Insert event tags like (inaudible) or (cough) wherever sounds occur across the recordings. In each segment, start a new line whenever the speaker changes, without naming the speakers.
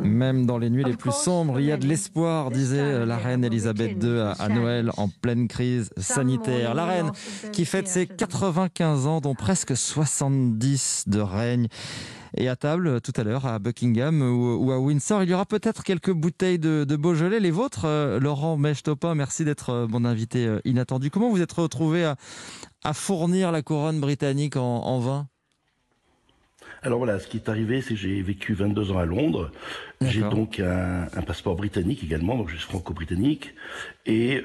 Même dans les nuits les plus sombres, il y a de l'espoir, disait la reine Elisabeth II à Noël en pleine crise sanitaire. La reine qui fête ses 95 ans, dont presque 70 de règne. Et à table, tout à l'heure, à Buckingham ou, à Windsor, il y aura peut-être quelques bouteilles de, Beaujolais. Les vôtres, euh, Laurent Mèche-Topin, merci d'être euh, mon invité euh, inattendu. Comment vous êtes retrouvé à, fournir la couronne britannique en, vin?
Alors voilà, ce qui est arrivé, c'est que j'ai vécu 22 ans à Londres. J'ai donc un, passeport britannique également, donc je suis franco-britannique. Et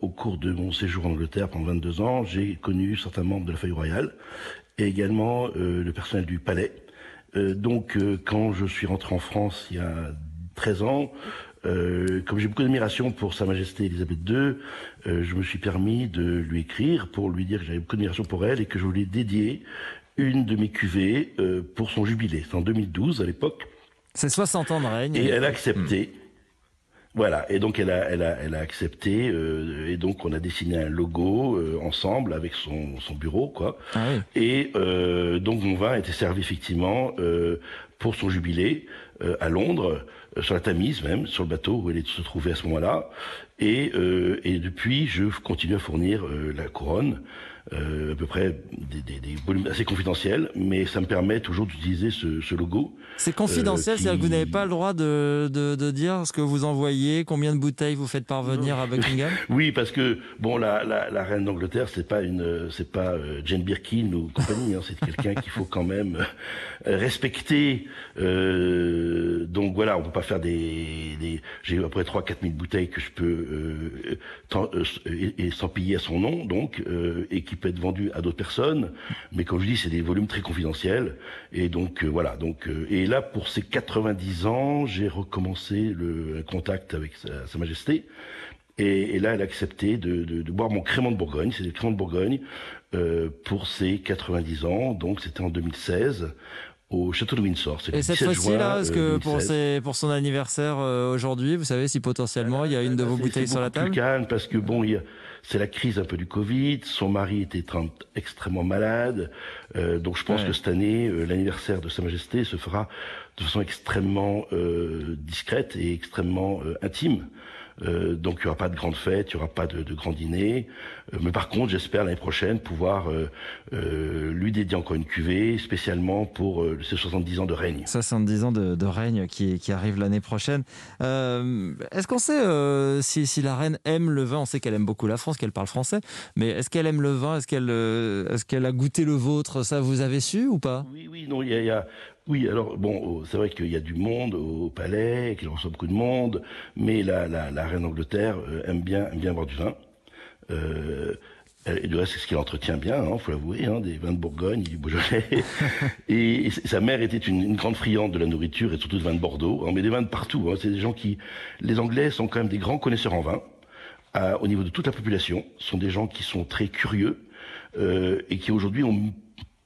au cours de mon séjour en Angleterre pendant 22 ans, j'ai connu certains membres de la famille royale et également le personnel du palais. Euh, donc, euh, quand je suis rentré en France il y a 13 ans, euh, comme j'ai beaucoup d'admiration pour Sa Majesté Elisabeth II, je me suis permis de lui écrire pour lui dire que j'avais beaucoup d'admiration pour elle et que je voulais dédier une de mes cuvées pour son jubilé. C'est en 2012 à l'époque.
C'est 60 ans de règne.
Et elle a accepté. Voilà, et donc elle a, elle a, elle a accepté, euh, et donc on a dessiné un logo euh, ensemble avec son, son bureau, quoi. Ah oui. Et euh, donc mon vin a été servi effectivement pour son jubilé à Londres, sur la Tamise même, sur le bateau où elle se trouvait à ce moment-là. Et, et depuis, je continue à fournir la couronne. Euh, à peu près des, des, des, volumes assez confidentiels, mais ça me permet toujours d'utiliser ce, ce, logo.
C'est confidentiel, euh, c'est-à-dire que vous n'avez pas le droit de, de, de, dire ce que vous envoyez, combien de bouteilles vous faites parvenir à Buckingham (laughs)
Oui, parce que bon, la, la, la reine d'Angleterre, c'est pas une, c'est pas euh, Jane Birkin ou compagnie, hein, c'est quelqu'un qu'il faut quand même euh, Euh, donc voilà, on peut pas faire des, j'ai à peu près 3 4 000 bouteilles que je peux euh, et, et, sans payer à son nom, donc et qui peut être vendu à d'autres personnes. Mais comme je dis, c'est des volumes très confidentiels. Et donc euh, voilà. Donc euh, et là pour ces 90 ans, j'ai recommencé le contact avec Sa, Majesté. Et, là, elle a accepté de, boire mon crément de Bourgogne. C'est le crément de Bourgogne euh, pour ses 90 ans. Donc c'était en 2016 au château de Windsor.
Et cette fois-ci-là, est-ce que pour, pour son anniversaire aujourd'hui, vous savez si potentiellement il y a une de vos bouteilles sur la table
plus calme parce que bon, c'est la crise un peu du Covid. Son mari était extrêmement malade, euh, donc je pense que cette année, euh, l'anniversaire de Sa Majesté se fera de façon extrêmement euh, discrète et extrêmement intime. Euh, donc il n'y aura pas de grande fête, il n'y aura pas de, de grand dîner. Euh, mais par contre, j'espère l'année prochaine pouvoir euh, lui dédier encore une cuvée spécialement pour ses 70 ans de règne.
70 ans de, de règne qui, qui arrive l'année prochaine. est-ce qu'on sait si, si, la reine aime le vin? On sait qu'elle aime beaucoup la France, qu'elle parle français. Mais est-ce qu'elle aime le vin? Est-ce qu'elle est-ce qu'elle a goûté le vôtre? Ça, vous avez su ou pas?
Oui, oui, non, il y a, oui, alors bon, c'est vrai qu'il y a du monde au palais, qu'il reçoit beaucoup de monde, mais la, la, la reine d'Angleterre euh, aime bien aime bien boire du vin. Euh, et du reste, c'est ce qu'il entretient bien, hein, faut l'avouer, hein, des vins de Bourgogne, du Beaujolais. (laughs) et, sa mère était une, une, grande friande de la nourriture et surtout de vins de Bordeaux. Hein, mais des vins de partout. Hein, c'est des gens qui, les Anglais sont quand même des grands connaisseurs en vin. Euh, au niveau de toute la population, ce sont des gens qui sont très curieux euh, et qui aujourd'hui ont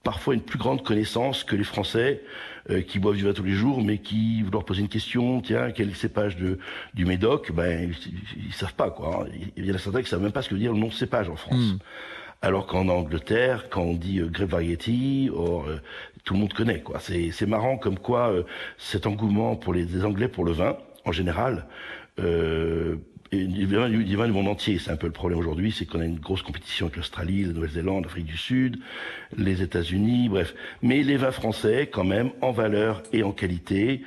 parfois une plus grande connaissance que les Français euh, qui boivent du vin tous les jours, mais qui, vous leur posez une question, tiens, quel cépage de, du Médoc, ben ils, ils savent pas quoi. Il y en a certains qui savent même pas ce que veut dire le nom cépage en France. Hmm. Alors qu'en Angleterre, quand on dit euh, Grape Variety, or, euh, tout le monde connaît quoi. C'est marrant comme quoi euh, cet engouement pour les, Anglais pour le vin en général euh, et vin du monde entier. C'est un peu le problème aujourd'hui, c'est qu'on a une grosse compétition avec l'Australie, la Nouvelle-Zélande, l'Afrique du Sud, les États-Unis, bref. Mais les vins français, quand même, en valeur et en qualité,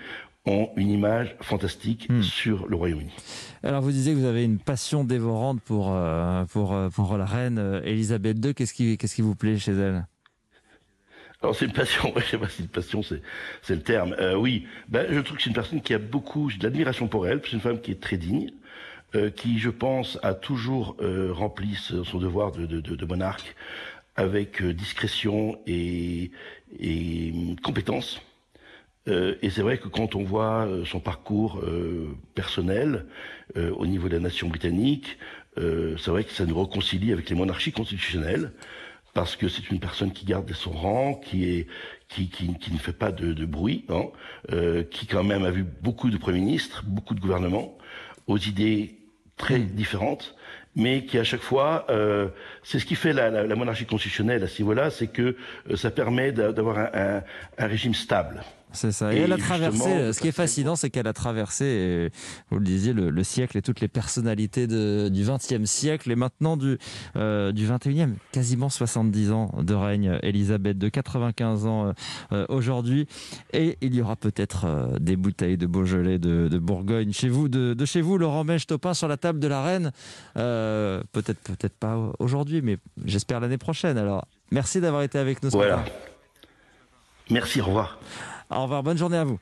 ont une image fantastique hmm. sur le Royaume-Uni.
Alors vous disiez que vous avez une passion dévorante pour euh, pour euh, pour la reine euh, Elisabeth II. Qu'est-ce qui qu'est-ce qui vous plaît chez elle?
Alors c'est une passion, (laughs) je sais pas si une passion c'est c'est le terme. Euh, oui, ben je trouve que c'est une personne qui a beaucoup, j'ai de pour elle. C'est une femme qui est très digne, euh, qui, je pense, a toujours euh, rempli son devoir de, de, de, monarque avec euh, discrétion et, et hum, compétence. et c'est vrai que quand on voit son parcours personnel au niveau de la nation britannique, c'est vrai que ça nous réconcilie avec les monarchies constitutionnelles parce que c'est une personne qui garde son rang, qui est qui, qui, qui ne fait pas de, de bruit, hein, euh, qui quand même a vu beaucoup de premiers ministres, beaucoup de gouvernements, aux idées très différentes mais qui à chaque fois, euh, c'est ce qui fait la, la, la, monarchie constitutionnelle à ce niveau-là, c'est que euh, ça permet d'avoir un, un, un, régime stable.
C'est ça. Et, elle a traversé. Ce qui est fascinant, c'est qu'elle a traversé, vous le disiez, le, le, siècle et toutes les personnalités de, du XXe siècle et maintenant du euh, du XXIe. Quasiment 70 ans de règne, Elisabeth, de 95 ans euh, aujourd'hui. Et il y aura peut-être euh, des bouteilles de Beaujolais, de, de Bourgogne chez vous, de, de, chez vous, Laurent Mèche Topin, sur la table de la reine. Euh, peut-être, peut-être pas aujourd'hui, mais j'espère l'année prochaine. Alors, merci d'avoir été avec nous.
Ce voilà. Merci, au revoir.
Au revoir, bonne journée à vous.